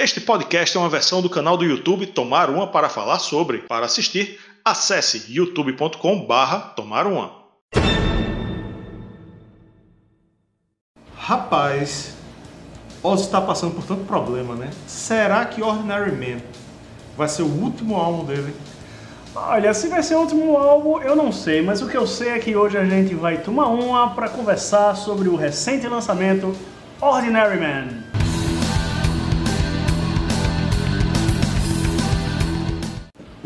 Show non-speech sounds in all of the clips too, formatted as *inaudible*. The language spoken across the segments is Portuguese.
Este podcast é uma versão do canal do YouTube Tomar Uma para falar sobre. Para assistir, acesse youtube.com barra Tomar Uma. Rapaz, Ozzy está passando por tanto problema, né? Será que Ordinary Man vai ser o último álbum dele? Olha, se vai ser o último álbum, eu não sei, mas o que eu sei é que hoje a gente vai tomar uma para conversar sobre o recente lançamento Ordinary Man.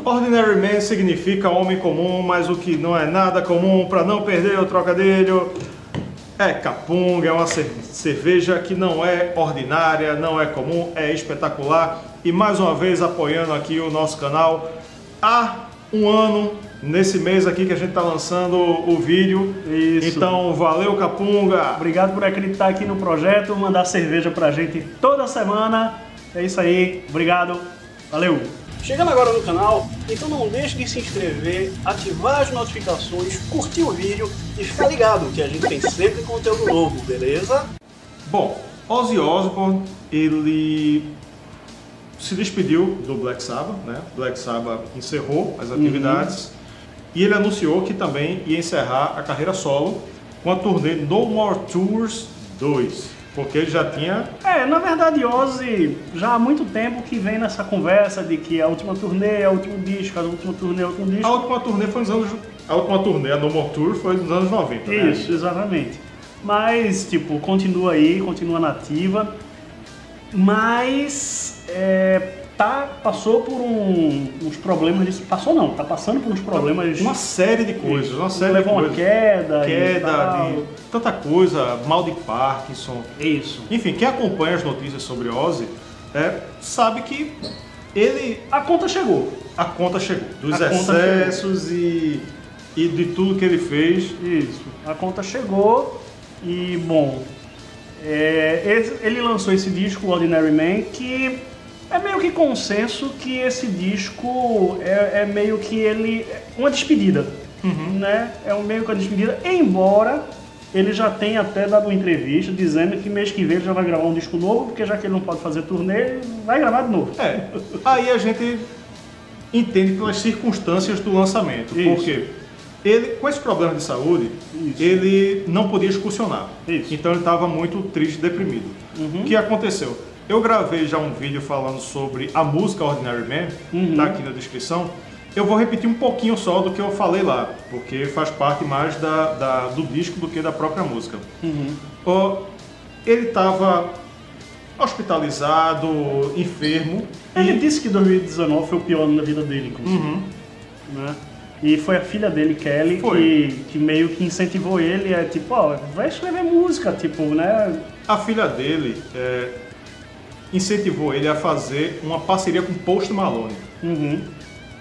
Ordinary Man significa homem comum, mas o que não é nada comum, para não perder o trocadilho, é capunga, é uma cerveja que não é ordinária, não é comum, é espetacular. E mais uma vez apoiando aqui o nosso canal há um ano, nesse mês aqui que a gente está lançando o vídeo. Isso. Então, valeu Capunga! Obrigado por acreditar aqui no projeto, mandar cerveja pra gente toda semana. É isso aí, obrigado, valeu! Chegando agora no canal, então não deixe de se inscrever, ativar as notificações, curtir o vídeo e ficar ligado que a gente tem sempre conteúdo novo, beleza? Bom, Ozzy Osbourne, ele se despediu do Black Sabbath, né? Black Sabbath encerrou as atividades e ele anunciou que também ia encerrar a carreira solo com a turnê No More Tours 2. Porque ele já tinha. É, na verdade, Ozzy já há muito tempo que vem nessa conversa de que a última turnê é o último disco, a última turnê é o último disco. A última turnê foi nos anos. A última turnê, a No More Tour, foi nos anos 90. né? Isso, exatamente. Mas, tipo, continua aí, continua nativa. Mas é, tá, passou por um- uns problemas. De, passou não, tá passando por uns problemas. Uma série de coisas, uma série levou de uma coisas. queda. e Queda tal. de tanta coisa, mal de Parkinson. Isso. Enfim, quem acompanha as notícias sobre Ozzy é, sabe que ele. A conta chegou. A conta chegou. Dos A excessos e, e de tudo que ele fez. Isso. A conta chegou e, bom, é, ele lançou esse disco, Ordinary Man, que é meio que consenso que esse disco é, é meio que ele. uma despedida. Né? É um meio que uma despedida, embora ele já tenha até dado uma entrevista dizendo que mês que vem ele já vai gravar um disco novo, porque já que ele não pode fazer turnê, vai gravar de novo. É. Aí a gente entende pelas circunstâncias do lançamento. Isso. Porque ele, com esse problema de saúde, Isso. ele não podia excursionar. Isso. Então ele estava muito triste, deprimido. O que aconteceu? Eu gravei já um vídeo falando sobre a música Ordinary Man, Uhum. tá aqui na descrição. Eu vou repetir um pouquinho só do que eu falei lá, porque faz parte mais da, da- do disco do que da própria música. Ó, ele estava hospitalizado, enfermo, Ele disse que 2019 foi o pior ano da vida dele, inclusive. né? E foi a filha dele, Kelly, que, que meio que incentivou ele a tipo, ó, vai escrever música, tipo, né? A filha dele é, incentivou ele a fazer uma parceria com Post Malone. Uhum.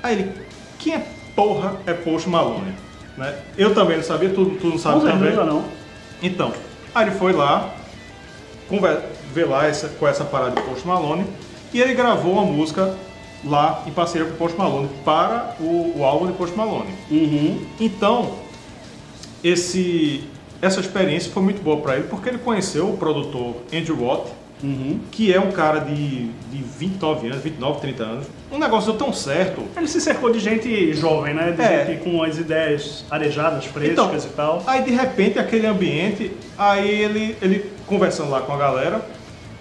Aí ele, quem é porra é Post Malone? Né? Eu também não sabia, tu, tu não Com sabe também. certeza não. Então, aí ele foi lá, ver lá essa, com essa parada de Post Malone, e ele gravou uma música lá em parceria com Post Malone para o, o álbum de Post Malone. Uhum. Então, esse, essa experiência foi muito boa para ele, porque ele conheceu o produtor Andrew Watt, Uhum. que é um cara de, de 29 anos, 29, 30 anos. Um negócio deu tão certo. Ele se cercou de gente jovem, né? De É. gente com as ideias arejadas, frescas e tal. Aí de repente aquele ambiente, aí ele, ele conversando lá com a galera,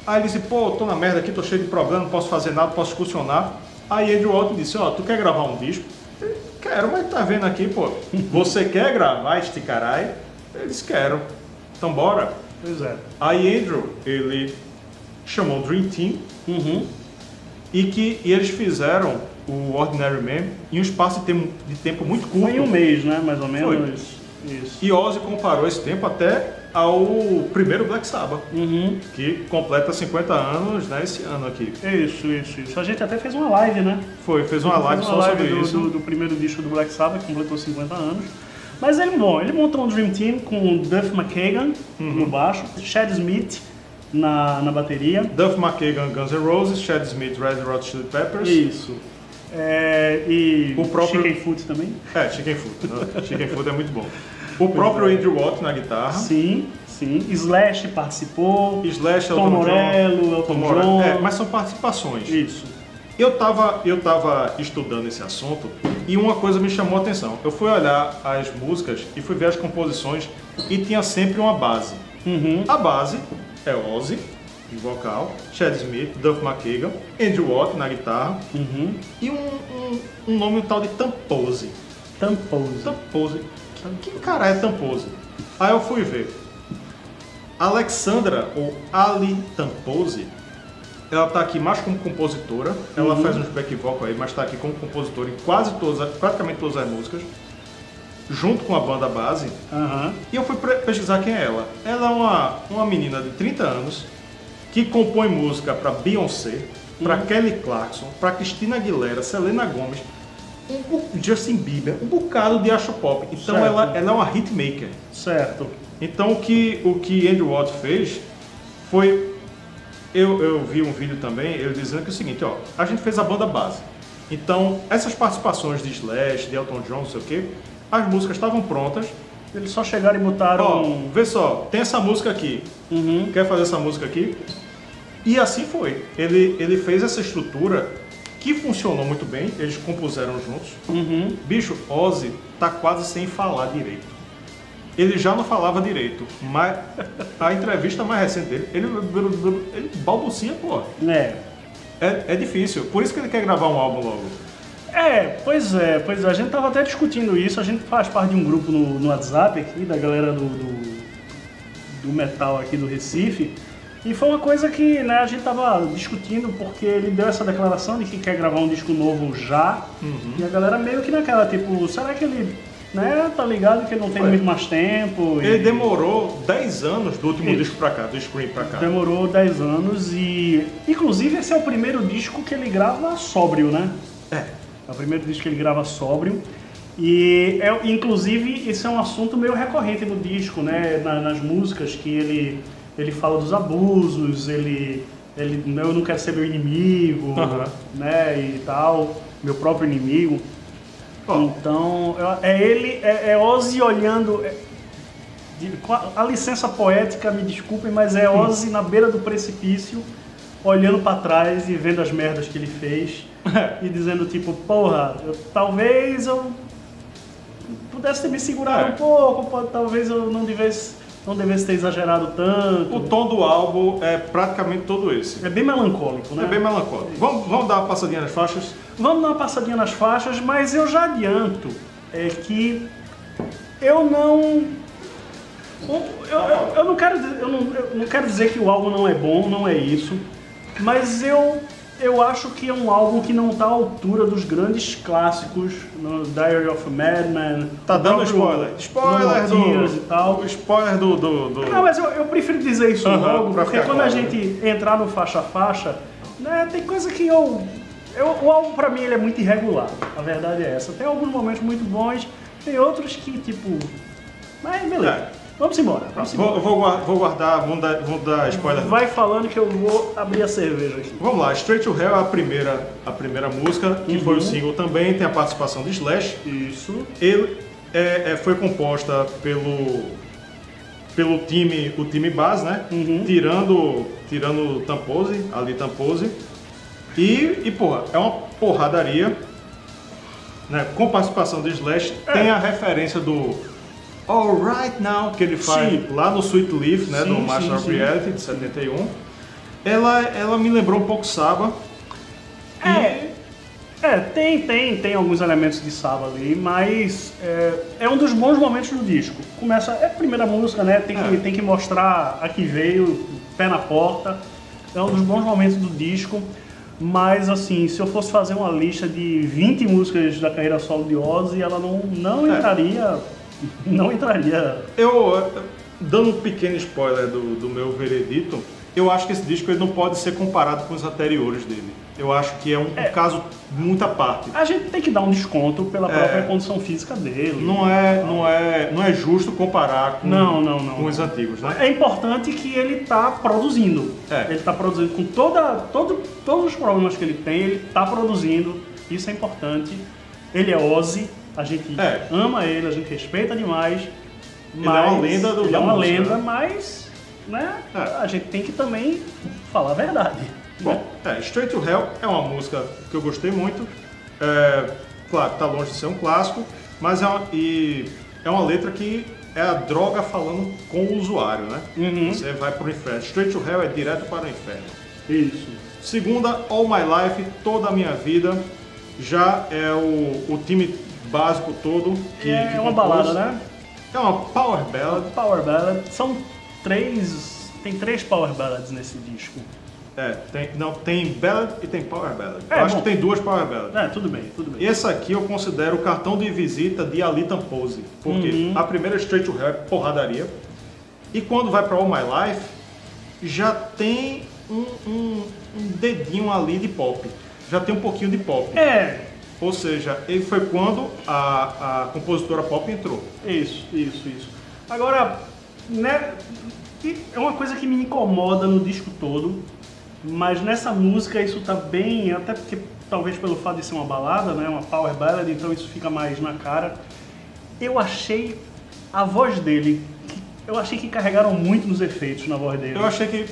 aí ele disse, pô, tô na merda aqui, tô cheio de problema, não posso fazer nada, não posso excursionar. Aí Andrew Watt disse, ó, tu quer gravar um disco? Ele, Quero, mas tá vendo aqui, pô, *laughs* você quer gravar este caralho? Ele disse, quero. Então bora. Pois é. Aí Andrew, ele chamou o Dream Team Uhum. e que e eles fizeram o Ordinary Man em um espaço de tempo, de tempo muito curto. Foi em um mês, né? Mais ou menos. Isso. E Ozzy comparou esse tempo até ao primeiro Black Sabbath, Uhum. que completa 50 anos né, esse ano aqui. Isso, isso, isso. A gente até fez uma live, né? Foi, fez uma live Fez só sobre do, isso. Do, do primeiro disco do Black Sabbath, que completou 50 anos. Mas ele, bom, ele montou um Dream Team com Duff McKagan Uhum. no baixo, Chad Smith na, na bateria. Duff McKagan, Guns N' Roses, Chad Smith, Red Hot Chili Peppers. Isso. É, e O próprio- Chicken Foot também. É, Chicken Food. né? Chicken Food é muito bom. O próprio Andrew Watt na guitarra. Sim, Sim, Slash participou, Slash, Tom Elton John, Morello, Elton Morello. John. É, mas são participações. Isso. Eu tava, eu tava estudando esse assunto e uma coisa me chamou a atenção. Eu fui olhar as músicas e fui ver as composições e tinha sempre uma base. Uhum. A base é Ozzy, de vocal, Chad Smith, Duff McKagan, Andrew Watt na guitarra Uhum. e um, um, um nome um tal de Tampose. Tampose. Tampose. Que cara é Tampose? Aí eu fui ver. Alexandra, ou Ali Tampose, ela tá aqui mais como compositora. Ela faz uns back vocal aí, mas tá aqui como compositora em quase todas, praticamente todas as músicas. Junto com a banda base. Aham. E eu fui pesquisar quem é ela. Ela é uma, uma menina de 30 anos que compõe música para Beyoncé, para Kelly Clarkson, para Christina Aguilera, Selena Gomez, um Justin Bieber, um bocado de acho pop. Então Certo. ela, ela é uma hitmaker. Certo. Então o que, o que Andrew Watt fez foi. Eu, eu vi um vídeo também, ele dizendo que é o seguinte, ó, a gente fez a banda base. Então, essas participações de Slash, de Elton John, não sei o quê, as músicas estavam prontas. Eles só chegaram e botaram. Ó, vê só, tem essa música aqui. Uhum. Quer fazer essa música aqui? E assim foi. Ele, ele fez essa estrutura que funcionou muito bem, eles compuseram juntos. Uhum. Bicho, Ozzy tá quase sem falar direito. Ele já não falava direito, mas a entrevista mais recente dele, ele, ele balbucia, pô. É. É, é difícil, por isso que ele quer gravar um álbum logo. É, pois é, pois é. A gente tava até discutindo isso, a gente faz parte de um grupo no, no WhatsApp aqui, da galera do, do, do metal aqui do Recife. E foi uma coisa que né, a gente tava discutindo porque ele deu essa declaração de que quer gravar um disco novo já. E a galera meio que naquela, tipo, será que ele, né, tá ligado que ele não tem muito mais tempo? e- Ele demorou 10 anos do último Isso. disco pra cá, do Scream pra cá. Demorou 10 anos e. Inclusive esse é o primeiro disco que ele grava sóbrio, né? É. É o primeiro disco que ele grava sóbrio. E, é, inclusive, esse é um assunto meio recorrente no disco, né? Na- nas músicas, que ele, ele fala dos abusos, ele, ele. Eu não quero ser meu inimigo, Aham. né? E tal, meu próprio inimigo. Ó. Então, é ele, é, é Ozzy olhando. é- de- a, licença poética, me desculpem, mas é Ozzy na beira do precipício, olhando pra trás e vendo as merdas que ele fez *laughs* e dizendo tipo, porra, eu- talvez eu pudesse ter me segurado É. um pouco, pô, talvez eu não devesse, não devesse ter exagerado tanto. O tom do álbum é praticamente todo esse. É bem melancólico, né? É bem melancólico. Vamos, vamos dar uma passadinha nas faixas? Vamos dar uma passadinha nas faixas, mas eu já adianto é que eu não. Eu, eu- eu não quero, eu, não, eu não quero dizer que o álbum não é bom, não é isso, mas eu, eu acho que é um álbum que não está à altura dos grandes clássicos, no Diary of a Madman. Tá dando spoiler. Spoiler do. e tal. Spoiler do. do, do- Não, mas eu, eu prefiro dizer isso Aham, logo, pra porque quando a claro, gente entrar no faixa a faixa, né, tem coisa que eu, eu. O álbum pra mim ele é muito irregular. A verdade é essa. Tem alguns momentos muito bons, tem outros que, tipo. Mas beleza. É. Vamos embora. Vamos embora. Vou, vou, vou guardar, vamos dar, vamos dar spoiler. Vai falando que eu vou abrir a cerveja aqui. Vamos lá, Straight to Hell é a primeira, a primeira música, que foi Uhum. o single também, tem a participação de Slash. Isso. Ele é, é- foi composta pelo, pelo time, o time base, né? Uhum. Tirando, tirando o Tampose, ali Tampose. E, e, porra, é uma porradaria. Né? Com participação de Slash, É. tem a referência do All Right Now, que ele faz Sim. lá no Sweet Leaf, né? Sim, do Master sim, of. Reality, de 71. Ela, ela me lembrou um pouco Saba. É, é tem, tem, tem alguns elementos de Saba ali, mas é, é um dos bons momentos do disco. Começa, é a primeira música, né? Tem que, É. tem que mostrar a que veio, pé na porta. É um dos bons momentos do disco. Mas assim, se eu fosse fazer uma lista de 20 músicas da carreira solo de Ozzy, ela não, não É. entraria. *laughs* Não entraria. Eu, dando um pequeno spoiler do, do meu veredito, eu acho que esse disco ele não pode ser comparado com os anteriores dele. Eu acho que é um, um caso muito à parte. A gente tem que dar um desconto pela É. própria condição física dele. Não é, não é, não é justo comparar com, Não, não, não. com os antigos, né? É importante que ele está produzindo. É. Ele está produzindo com toda, todo, todos os problemas que ele tem, ele está produzindo. Isso é importante. Ele é Ozzy, a gente É. ama ele, a gente respeita demais. Ele é uma lenda do ele é uma música, lenda, né? mas né, É. a gente tem que também falar a verdade. Bom, é, Straight to Hell é uma música que eu gostei muito. É, claro, tá longe de ser um clássico, mas é uma, e é uma letra que é a droga falando com o usuário, né? Uhum. Você vai pro inferno. Straight to Hell é direto para o inferno. Isso. Segunda, All My Life, toda a minha vida. Já é o, o time básico todo que. é que uma compôs. balada, né? É uma power ballad. Power Ballad. São três. Tem três Power Ballads nesse disco. É, tem, não, tem ballad e tem power ballad. É, eu acho bom. que tem duas power ballads. É, tudo bem, tudo bem. Esse aqui eu considero o cartão de visita de Alita Pose. Porque Uhum. a primeira Straight to Hell é porradaria. E quando vai pra All My Life, já tem um, um- um dedinho ali de pop. Já tem um pouquinho de pop. É, Ou seja, ele foi quando a, a compositora pop entrou. Isso, isso, isso. Agora, né, é uma coisa que me incomoda no disco todo, mas nessa música isso tá bem, até porque talvez pelo fato de ser uma balada, né, uma power ballad, então isso fica mais na cara. Eu achei a voz dele, eu achei que carregaram muito nos efeitos na voz dele. Eu achei que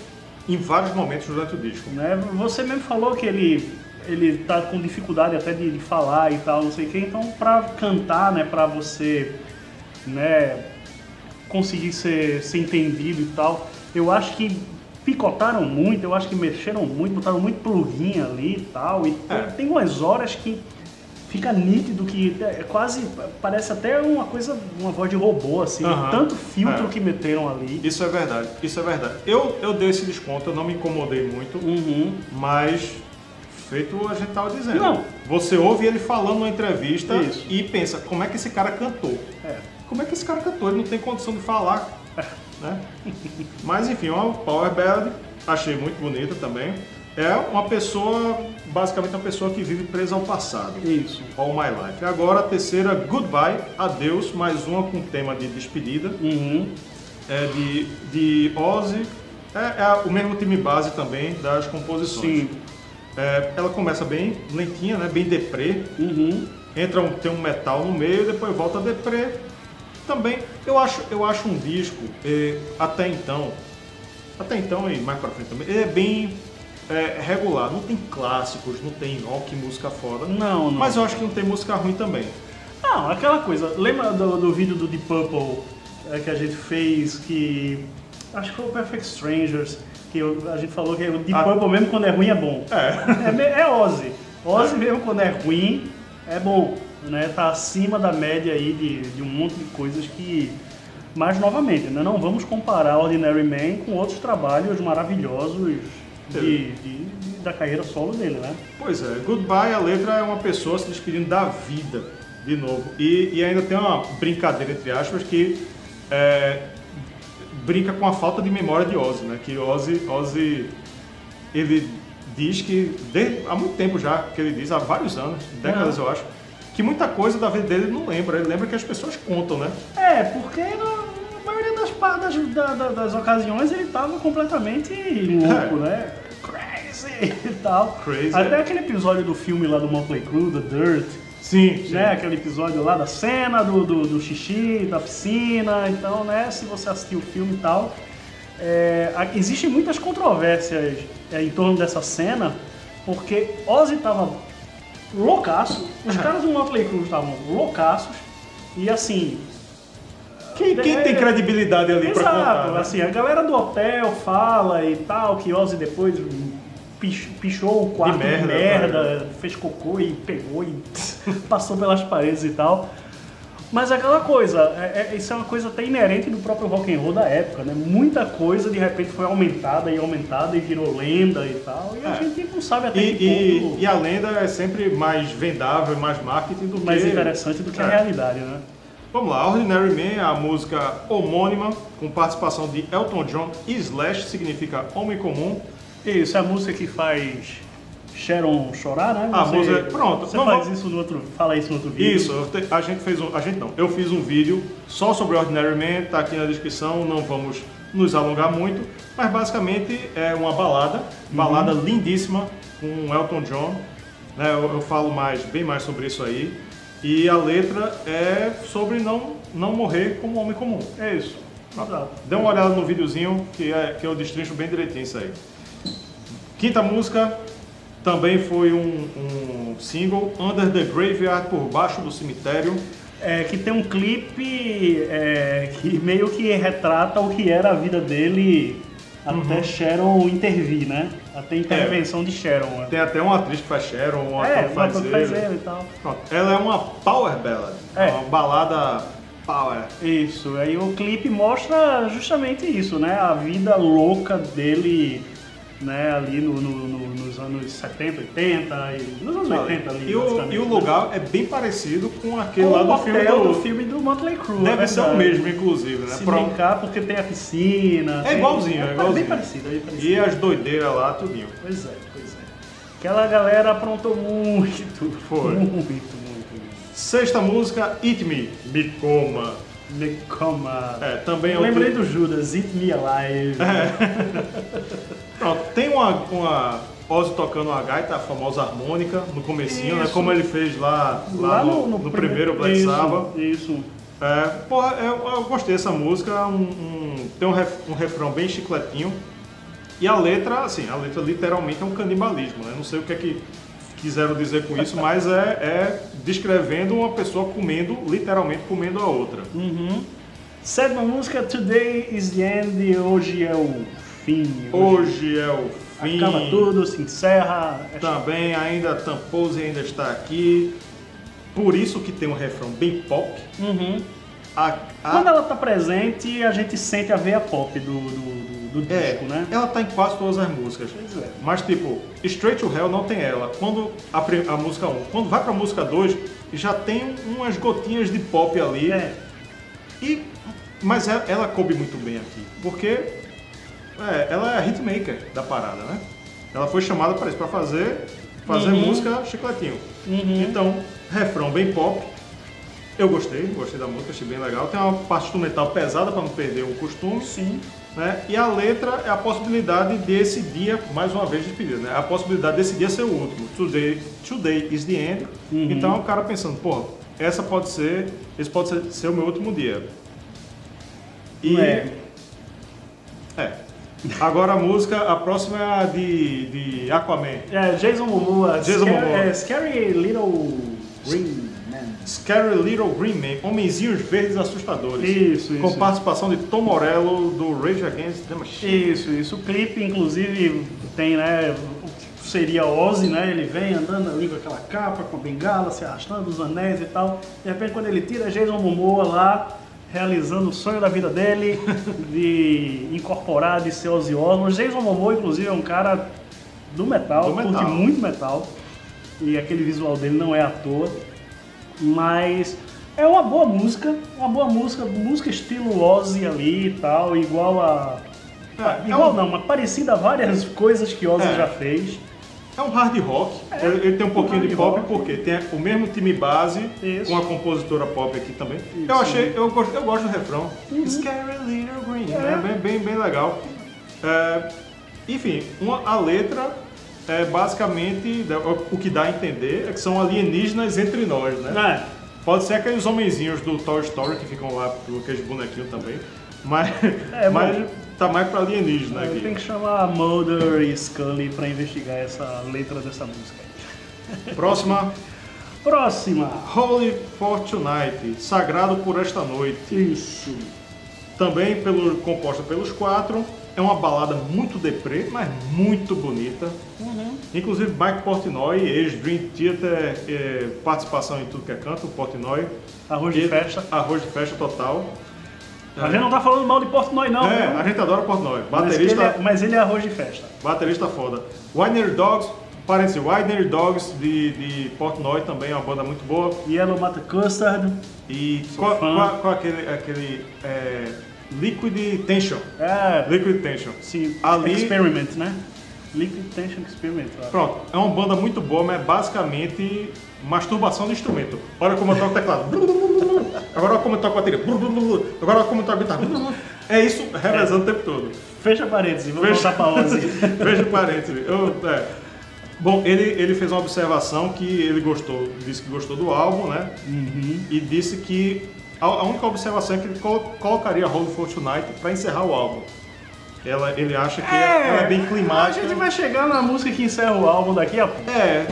em vários momentos durante o disco. né? Você mesmo falou que ele ele tá com dificuldade até de, de falar e tal, não sei o que. Então, pra cantar, né, para você, né, conseguir ser, ser entendido e tal, eu acho que picotaram muito, eu acho que mexeram muito, botaram muito plugin ali e tal. E É. tem, tem umas horas que fica nítido que é quase parece até uma coisa, uma voz de robô assim, tanto filtro É. que meteram ali. Isso é verdade, isso é verdade. Eu, eu dei esse desconto, eu não me incomodei muito, Uhum. mas feito a gente tava dizendo. Não. Você ouve ele falando numa entrevista Isso. e pensa, como é que esse cara cantou? É. Como é que esse cara cantou? Ele não tem condição de falar, *laughs* né? Mas enfim, uma power ballad, achei muito bonita também. É uma pessoa, basicamente uma pessoa que vive presa ao passado. Isso. All My Life. Agora a terceira, Goodbye, Adeus, mais uma com tema de despedida. Uhum. É de, de Ozzy. É, é o mesmo time base também das composições. Sim. É, ela começa bem lentinha, né? bem deprê. Uhum. Entra um, tem um metal no meio, depois volta a deprê. Também, eu acho, eu acho um disco, eh, até então, até então e mais pra frente também, ele é bem eh, regular. Não tem clássicos, não tem rock, música foda. Não, não. Mas eu acho que não tem música ruim também. Não, aquela coisa. Lembra do, do vídeo do Deep Purple é, que a gente fez que. Acho que foi o Perfect Strangers, que eu- a gente falou que o Deep Ah. Purple mesmo quando é ruim é bom. É. É, é Ozzy. Ozzy mesmo quando é ruim é bom. Né? Tá acima da média aí de, de um monte de coisas que. Mas novamente, né? não vamos comparar Ordinary Man com outros trabalhos maravilhosos de, de- de- da carreira solo dele, né? Pois é, Goodbye, a letra é uma pessoa se despedindo da vida, de novo. E, e ainda tem uma brincadeira, entre aspas, que é, brinca com a falta de memória de Ozzy, né? Que Ozzy, Ozzy ele diz que, desde, há muito tempo já, que ele diz, há vários anos, décadas eu acho, que muita coisa da vida dele ele não lembra, ele lembra que as pessoas contam, né? É, porque na, maioria das, das, da- da- das ocasiões ele tava completamente louco, É. né? Crazy *laughs* e tal. Crazy, Até é. aquele episódio do filme lá do Motley Crue, The Dirt, Sim, sim. né? Aquele episódio lá da cena do, do, do xixi, da piscina. Então, né? Se você assistiu o filme e tal. é, existem muitas controvérsias é, em torno dessa cena, porque Ozzy tava loucaço, os caras do Motley Crue estavam loucaços, e assim, Quem, quem tem credibilidade ali pra Exato, contar? né? assim, a galera do hotel fala e tal, que Ozzy depois pichou o quarto de merda, merda, fez cocô e pegou e *laughs* passou pelas paredes e tal. Mas é aquela coisa, é- é- isso é uma coisa até inerente do próprio rock and roll da época, né? Muita coisa de repente foi aumentada e aumentada e virou lenda e tal, e a É. gente não sabe até E, que e- ponto e a lenda é sempre mais vendável, mais marketing do mais que... interessante do que a É. realidade, né? Vamos lá, Ordinary Man é a música homônima, com participação de Elton John e Slash, significa homem comum. Isso, é a música que faz Sharon chorar, né? A música- pronto, Você não faz isso no outro, fala isso no outro vídeo. Isso, te- a gente fez um. A gente não, eu fiz um vídeo só sobre Ordinary Man, tá aqui na descrição, não vamos nos alongar muito, mas basicamente é uma balada, balada lindíssima com Elton John. né, eu, eu falo mais, bem mais sobre isso aí. E a letra é sobre não, não morrer como homem comum. É isso. Exato. Dê uma olhada no videozinho que, é, que eu destrincho bem direitinho isso aí. Quinta música também foi um, um single, Under the Graveyard, por baixo do cemitério. É, que tem um clipe é, que meio que retrata o que era a vida dele até Sharon intervir, né? Até a intervenção de Sharon. né? Tem até uma atriz que faz Sharon, um É, ator que faz faz ele. ele e tal. Pronto. Ela é uma power ballad, É. uma balada power. Isso, aí o clipe mostra justamente isso, né? A vida louca dele, né? Ali no, no- no- nos anos 70, 80, e nos anos 80 ali. E o, e o né? lugar é bem parecido com aquele Com lá do filme do... do filme do Motley Crue. Deve é ser o mesmo, inclusive, né? Se Pro- brincar, porque tem a piscina. É tem- igualzinho, é Bem igualzinho. parecido, é bem parecido. E as doideiras lá, tudinho. Pois é, pois é. Aquela galera aprontou muito. Foi. Muito, muito, muito. Sexta música, Eat Me, Me Coma. Me coma. É, também é lembrei do Judas, Eat Me Alive. *laughs* Pronto, tem uma, uma Ozzy tocando uma gaita, a famosa harmônica, no comecinho, né? Isso. Como ele fez lá, lá, no, no primeiro Black Sabbath. Isso. É, porra, eu, eu gostei dessa música, um, um- tem um, ref- um refrão bem chicletinho. E a letra, assim, a letra literalmente é um canibalismo, né? Não sei o que é que quiseram dizer com isso, mas é, é descrevendo uma pessoa comendo, literalmente comendo a outra. Uhum. Sétima música, Today is the End, hoje é o fim. Hoje é o fim. Acaba tudo, se encerra. É Também ainda Tampose ainda está aqui. Por isso que tem um refrão bem pop. Uhum. A, a- Quando ela tá presente, a gente sente a veia pop do, do, do, do é, disco, né? ela tá em quase todas as músicas. É. Mas tipo, Straight to Hell não tem ela. Quando a, a música 1, quando vai pra música 2, já tem umas gotinhas de pop ali. É. E, mas ela, ela coube muito bem aqui, porque é, ela é a hitmaker da parada, né? Ela foi chamada para isso, para fazer, fazer Uhum. música chicletinho. Uhum. Então, refrão bem pop. Eu gostei, gostei da música, achei bem legal. Tem uma parte instrumental pesada para não perder o costume. Sim. Né? E a letra é a possibilidade desse dia, mais uma vez despedido, né? A possibilidade desse dia ser o último. Today, today is the end. Uhum. Então o cara pensando, pô, essa pode ser, esse pode ser, ser o meu último dia. E É. é. Agora a música, a próxima é a de, de Aquaman. É, Jason Momoa. Jason Scary, Momoa. É, Scary Little Green Man. Scary Little Green Men, Homenzinhos Verdes Assustadores. Isso, isso. Com participação de Tom Morello, do Rage Against the Machine. Isso, isso. O clipe, inclusive, tem, né? Seria Ozzy, né? Ele vem andando ali com aquela capa, com a bengala, se arrastando, os anéis e tal. De repente, quando ele tira Jason Momoa lá, realizando o sonho da vida dele, *laughs* de incorporar, de ser Ozzy Osbourne. Jason Momoa, inclusive, é um cara do metal, Do metal. curte muito metal. E aquele visual dele não é à toa. Mas é uma boa música, uma boa música, música estilo Ozzy ali e tal, igual a. É, é igual um- não, mas parecida a várias *laughs* coisas que Ozzy É. já fez. É um hard rock, ele, ele tem um pouquinho de pop, rock. porque tem o mesmo time base, Isso. com a compositora pop aqui também. Isso. Eu achei, eu gosto, eu gosto do refrão. Scary Little Green, É. né? Bem, bem, bem legal. É, enfim, uma- a letra é basicamente, né, o que dá a entender é que são alienígenas entre nós, né? É, Pode ser aqueles homenzinhos do Toy Story que ficam lá, aqueles bonequinhos também, mas, É, mas bom. Tá mais pra alienígena tem aqui. que chamar Mulder e Scully pra investigar essa letra dessa música. Próxima, Próxima. Holy for Tonight, Sagrado por esta noite. Isso. Também pelo, composta pelos quatro. É uma balada muito deprê, mas muito bonita. Inclusive Mike Portnoy, ex-Dream Theater, é, participação em tudo que é canto, Portnoy. Arroz de festa. Arroz de festa total. A gente não tá falando mal de Portnoy, não. É, a gente adora Portnoy. mas, Baterista, ele é, mas ele é arroz de festa. baterista foda. Winery Dogs, parece Winery Dogs de, de Portnoy também é uma banda muito boa. Yellow Mata Custard. E qual, qual aquele, aquele é, Liquid Tension? É, Liquid Tension. sim. Ali- Experiment, né? Liquid Tension Experiment. Pronto, é uma banda muito boa, mas é basicamente masturbação de instrumento. Olha como eu toco o teclado. Agora olha como eu toco a bateria. Agora olha como eu toco a guitarra. É isso revezando o tempo todo. Fecha parênteses, vamos Fecha. voltar pra *laughs* Ozzy. O parênteses. Eu, é. Bom, ele, ele fez uma observação que ele gostou, disse que gostou do álbum, né? Uhum. E disse que a, a única observação é que ele colo- colocaria Hold for Tonight para encerrar o álbum. Ela, ele acha que ela é bem climática. A gente vai chegar na música que encerra o álbum daqui a pouco. É,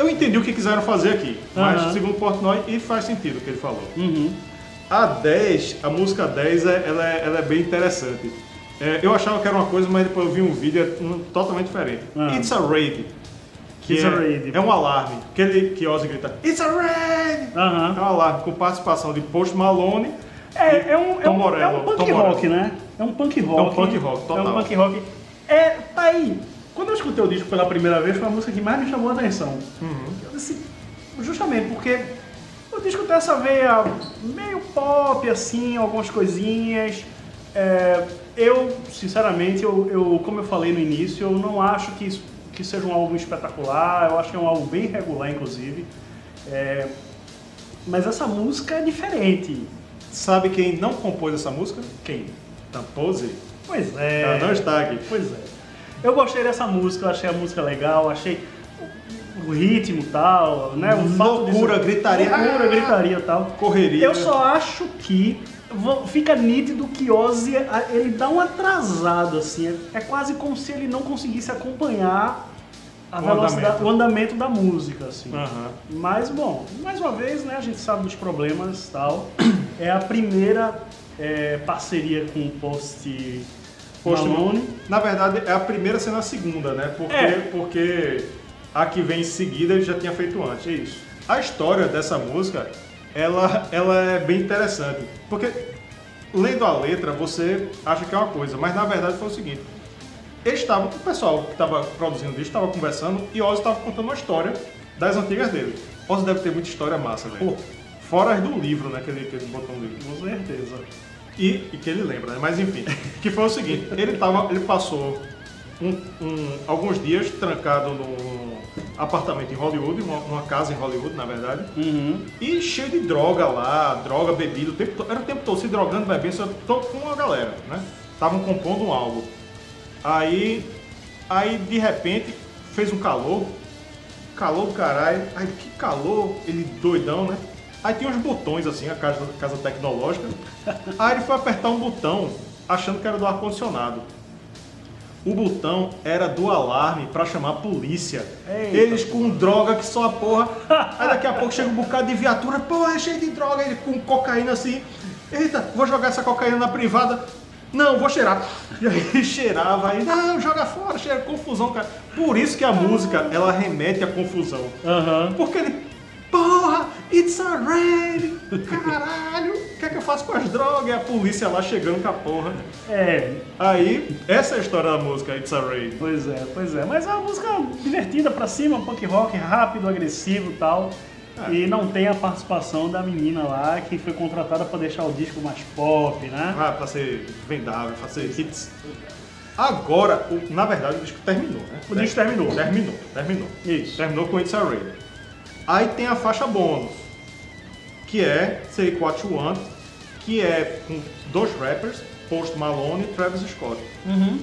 eu entendi o que quiseram fazer aqui, mas segundo Portnoy, e faz sentido o que ele falou. Uhum. A 10, a música 10, é, ela, é, ela é bem interessante. É, eu achava que era uma coisa, mas depois eu vi um vídeo é um- totalmente diferente. Ah. It's a Raid. Que It's é, a raid. é um alarme. Que, ele, que Ozzy grita, It's a Raid! Aham. É um alarme com participação de Post Malone. É, é um, é um, é Morello, um punk rock, né? É um punk rock. É um punk rock, total. É um punk rock. É, tá aí. Quando eu escutei o disco pela primeira vez, foi a música que mais me chamou a atenção. Uhum. Eu disse, justamente porque o disco tem essa veia meio pop, assim, algumas coisinhas. É, eu, sinceramente, eu, eu, como eu falei no início, eu não acho que, isso- que seja um álbum espetacular. Eu acho que é um álbum bem regular, inclusive. É, mas essa música é diferente. Sabe quem não compôs essa música? Quem? Tampose. Pois é. Ela não está aqui. Pois é. Eu gostei dessa música, eu achei a música legal, achei o- ritmo e tal, né? O Loucura, ser- gritaria. Loucura, gritaria e tal. Correria. Eu só acho que fica nítido que Ozzy, ele dá um atrasado, assim. É, é quase como se ele não conseguisse acompanhar a O velocidade, andamento. o andamento da música, assim. Aham. Mas, bom, mais uma vez, né, a gente sabe dos problemas e tal. É a primeira é, parceria com o Post, Post Malone. Na verdade, é a primeira sendo a segunda, né? Porque, É. porque a que vem em seguida ele já tinha feito antes. É isso. A história dessa música, ela, ela é bem interessante. Porque, lendo a letra, você acha que é uma coisa, mas na verdade foi o seguinte. Eles estavam, o pessoal que estava produzindo isso estava conversando e Ozzy estava contando uma história das antigas dele. Ozzy deve ter muita história massa, velho. Fora as do livro, né? Que ele, que ele botou no livro. Com certeza. E, e que ele lembra, né? Mas enfim, que foi o seguinte, ele, tava, ele passou um- um- alguns dias trancado num apartamento em Hollywood, uma, numa casa em Hollywood, na verdade, Uhum. e cheio de droga lá, droga, bebida, o tempo, era o tempo todo se drogando, bebendo, só com uma galera, né? Estavam compondo um álbum. Aí, aí de repente, fez um calor, calor do caralho, aí que calor, ele doidão, né? Aí tinha uns botões assim, a casa, casa tecnológica. Aí ele foi apertar um botão, achando que era do ar-condicionado. O botão era do alarme pra chamar a polícia. Eita. Eles com droga que só a porra. Aí daqui a pouco chega um bocado de viatura, pô, é cheio de droga, ele com cocaína assim. Eita, vou jogar essa cocaína na privada. Não, vou cheirar. E aí *laughs* cheirava, aí, não, joga fora, cheira, confusão, cara. Por isso que a música, ela remete à confusão. Aham. Porque ele, porra, it's a raid, caralho, o que é que eu faço com as drogas? E a polícia lá chegando com a porra. É, Aí, essa é a história da música, it's a raid. pois é, pois é. Mas é uma música divertida pra cima, punk rock, rápido, agressivo e tal. É. E não tem a participação da menina lá que foi contratada pra deixar o disco mais pop, né? Ah, pra ser vendável, pra ser hits. Agora, na verdade, o disco terminou, né? O disco terminou. Terminou, terminou. Isso. Terminou com It's a Raid. Aí tem a faixa bônus, que é Say What You Want, que é com dois rappers, Post Malone e Travis Scott. Uhum.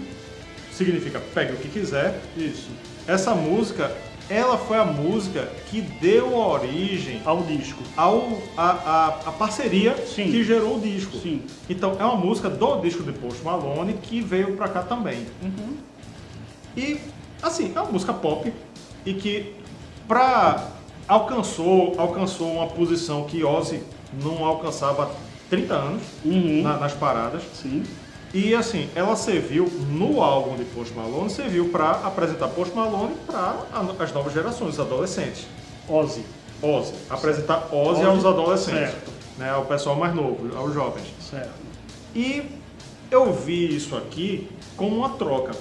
Significa pegue o que quiser. Isso. Essa música, ela foi a música que deu origem Ao disco. ao, a, a, a parceria Sim. que gerou o disco. Sim. Então é uma música do disco de Post Malone que veio pra cá também. Uhum. E assim, é uma música pop e que pra alcançou, alcançou uma posição que Ozzy não alcançava há 30 anos Uhum. na- nas paradas. Sim. E assim, ela serviu no álbum de Post Malone, serviu pra apresentar Post Malone para as novas gerações, os adolescentes. Ozzy. Ozzy, apresentar Ozzy, Ozzy, aos adolescentes, certo. né, ao pessoal mais novo, aos jovens. Certo. E eu vi isso aqui como uma troca.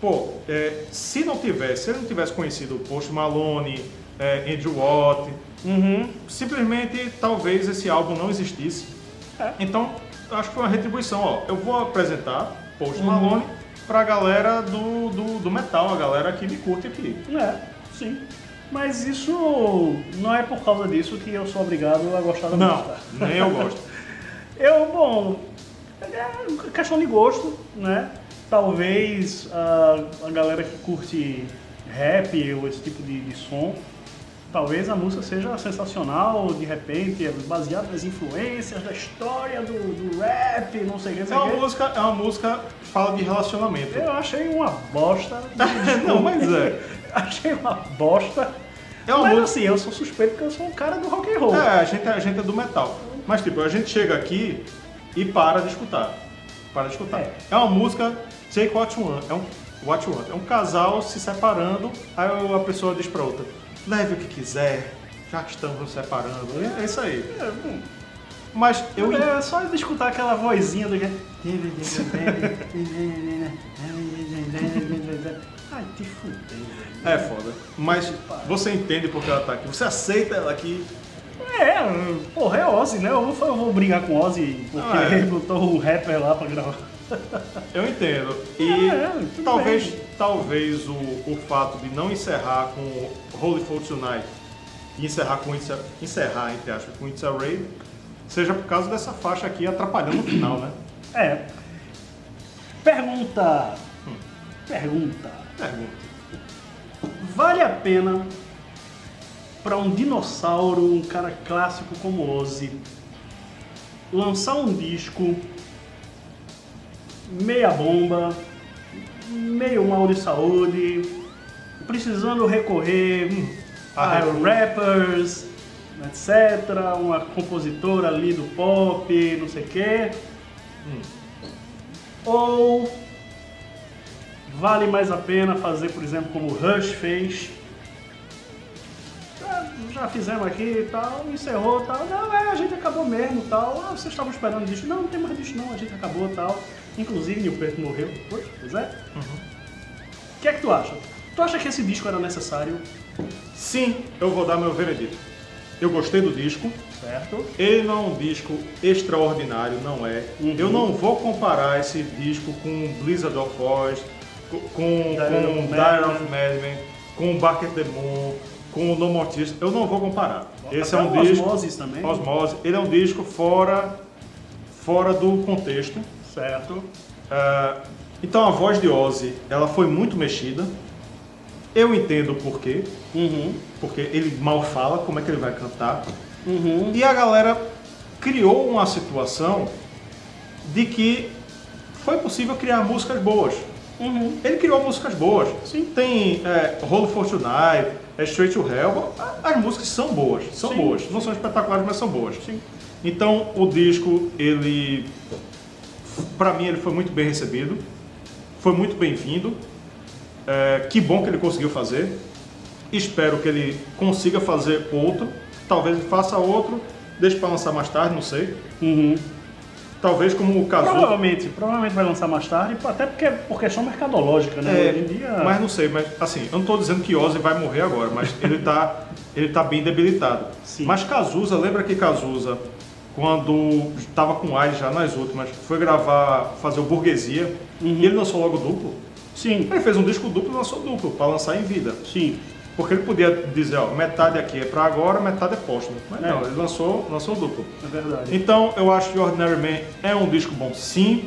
Pô, é, se não tivesse, se ele não tivesse conhecido Post Malone, é, Andrew Watt, Uhum. simplesmente talvez esse álbum não existisse. É. Então, acho que foi uma retribuição, ó. Eu vou apresentar Post Uhum. Malone pra galera do, do, do metal, a galera que me curte aqui. É, sim. Mas isso não é por causa disso que eu sou obrigado a gostar da Não, música. nem eu gosto. *laughs* Eu, bom, é questão de gosto, né? Talvez a, a galera que curte rap ou esse tipo de, de som, talvez a música seja sensacional, de repente, é baseada nas influências da história do, do rap, não sei o que, não É sei uma que. música, é uma música que fala de relacionamento. Eu achei uma bosta. *laughs* Não, mas é. *laughs* achei uma bosta. É uma mas música- assim, eu sou suspeito porque eu sou um cara do rock and roll. É, a gente, a gente é do metal. Mas tipo, a gente chega aqui e para de escutar. Para de escutar. É. É, uma música Take What You Want. É um, what you want. É um casal se separando, aí a pessoa diz pra outra, leve o que quiser, já que estamos nos separando. É, é isso aí. É, hum. Mas eu. É só de escutar aquela vozinha do. Ai, te fudeu. É foda. Mas você entende porque ela tá aqui. Você aceita ela aqui. É, porra, é Ozzy, né? Eu vou, eu vou brigar com Ozzy porque Ah, é. ele *laughs* botou um rapper lá pra gravar. Eu entendo. E É, tudo talvez, bem. talvez o, o fato de não encerrar com Holy For Tonight e encerrar com It's a, encerrar, entre aspas, com It's a Raid, seja por causa dessa faixa aqui atrapalhando o final, né? É. Pergunta. Pergunta. Pergunta. Vale a pena para um dinossauro, um cara clássico como Ozzy, lançar um disco meia bomba, meio mal de saúde, precisando recorrer hum, A a rappers, etc., uma compositora ali do pop, não sei o quê. Hum. Ou vale mais a pena fazer, por exemplo, como o Rush fez. Já, já fizemos aqui e tal, encerrou e tal. Não, é, a gente acabou mesmo tal. Ah, vocês estavam esperando disso. Não, não tem mais disso não, a gente acabou tal. Inclusive, Neil Peart morreu depois, pois é. O que é que tu acha? Tu acha que esse disco era necessário? Sim, eu vou dar meu veredito. Eu gostei do disco. Certo? Ele não é um disco extraordinário, não é. Uhum. Eu não vou comparar esse disco com Blizzard of Oz, com, com, com of Dire of Madman, com Bucket the Moon, com No More Tears. Eu não vou comparar. Esse Até é um disco... Osmosis também. Osmose. Ele é um disco fora, fora do contexto. Certo. Ah, então a voz de Ozzy, ela foi muito mexida. Eu entendo o porquê, Uhum. porque ele mal fala, como é que ele vai cantar. Uhum. E a galera criou uma situação de que foi possível criar músicas boas. Uhum. Ele criou músicas boas. Sim. Tem é, Roll for Tonight, é Straight to Hell. As músicas são boas, são Sim. boas. Não são espetaculares, mas são boas. Sim. Então o disco, ele, para mim, ele foi muito bem recebido, foi muito bem-vindo. É, que bom que ele conseguiu fazer. Espero que ele consiga fazer outro. Talvez ele faça outro, deixe para lançar mais tarde, não sei. Uhum. Talvez como o Cazu. Provavelmente, provavelmente vai lançar mais tarde, até porque por questão mercadológica, né? É, Hoje em dia. mas não sei, mas assim, eu não estou dizendo que Ozzy vai morrer agora, mas ele tá, *laughs* ele tá bem debilitado. Sim. Mas Cazuza, lembra que Cazuza, quando estava com AIDS já nas últimas, foi gravar, fazer o Burguesia, Uhum. e ele lançou logo duplo. Sim, Ele fez um disco duplo e lançou duplo, para lançar em vida. sim. Porque ele podia dizer, ó, metade aqui é para agora, metade é póstumo. Mas É. não, ele lançou, lançou duplo. É verdade. Então, eu acho que Ordinary Man é um disco bom, sim,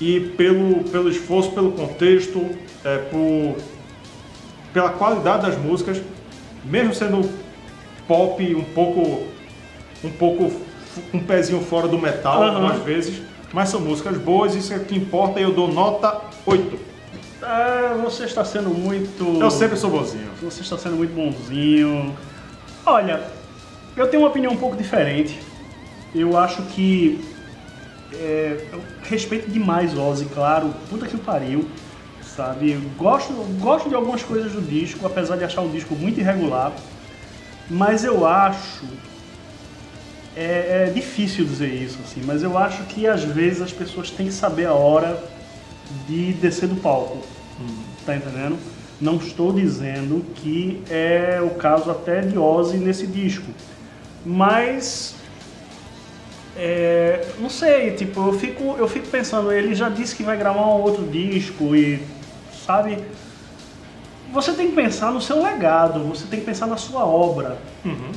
e pelo, pelo esforço, pelo contexto, é, por, pela qualidade das músicas, mesmo sendo pop um pouco, um pouco um pezinho fora do metal Aham. algumas vezes, mas são músicas boas, isso é o que importa, e eu dou nota 8. Ah, você está sendo muito. Eu sempre sou bonzinho. Você está sendo muito bonzinho. Olha, eu tenho uma opinião um pouco diferente. Eu acho que. é, eu respeito demais Ozzy, claro. Puta que pariu. Sabe? Eu Gosto, gosto de algumas coisas do disco, apesar de achar o disco muito irregular. Mas eu acho. É, é difícil dizer isso, assim, mas eu acho que às vezes as pessoas têm que saber a hora de descer do palco. Tá entendendo? Não estou dizendo que é o caso até de Ozzy nesse disco. Mas. é, não sei, tipo, eu fico, eu fico pensando, ele já disse que vai gravar um outro disco e. Sabe? Você tem que pensar no seu legado, você tem que pensar na sua obra,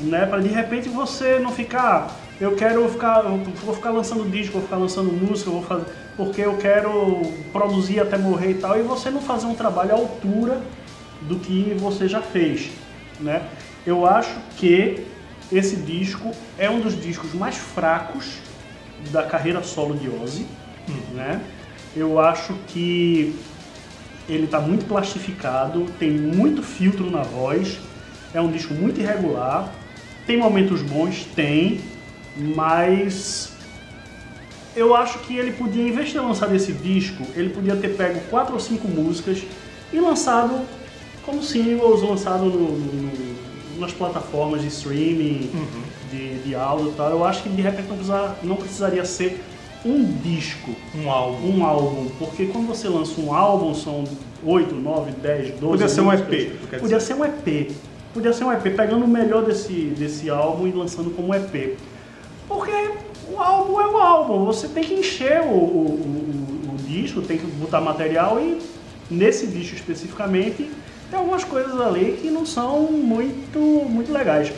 né? Para de repente você não ficar, eu quero ficar, eu vou ficar lançando disco, vou ficar lançando música, vou fazer, porque eu quero produzir até morrer e tal, e você não fazer um trabalho à altura do que você já fez, né? Eu acho que esse disco é um dos discos mais fracos da carreira solo de Ozzy, né? Eu acho que ele está muito plastificado, tem muito filtro na voz, é um disco muito irregular, tem momentos bons, tem, mas eu acho que ele podia, em vez de ter lançado esse disco, ele podia ter pego quatro ou cinco músicas e lançado como singles, lançado no, no, nas plataformas de streaming, Uhum. de, de áudio e tal. Eu acho que de repente não, precisar, não precisaria ser um disco, Um álbum. um álbum, porque quando você lança um álbum são 8, 9, 10, 12 Podia ser um. EP, Podia ser um EP. Podia ser um EP, pegando o melhor desse, desse álbum e lançando como EP. Porque o álbum é o álbum, você tem que encher o, o, o- o disco, tem que botar material e nesse disco especificamente tem algumas coisas ali que não são muito, muito legais.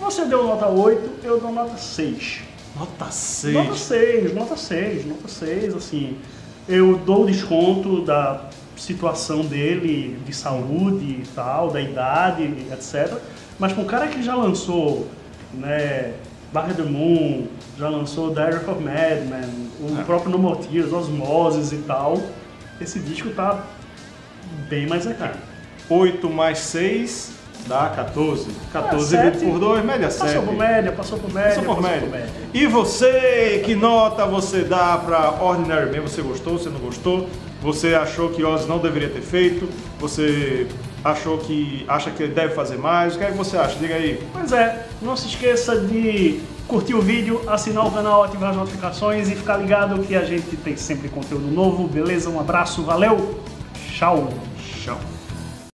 Você deu nota 8, eu dou nota 6. Nota 6. Nota 6, nota 6, nota 6, assim. Eu dou o desconto da situação dele, de saúde e tal, da idade, etc. Mas para um cara que já lançou, né, Barra the Moon, já lançou Direct of Madman, o É. próprio No More Tears, Osmosis e tal, esse disco tá bem mais aqui. 8 mais 6 dá 14. 14 Ah, dividido por 2, média 7. Passou por média, passou por média, Passou por passou média. E você, que nota você dá pra Ordinary Man? Você gostou, você não gostou? Você achou que Oz não deveria ter feito? Você achou que acha que ele deve fazer mais? O que é que você acha? Diga aí. Pois é, não se esqueça de curtir o vídeo, assinar o canal, ativar as notificações e ficar ligado que a gente tem sempre conteúdo novo, beleza? Um abraço, valeu, tchau! Tchau.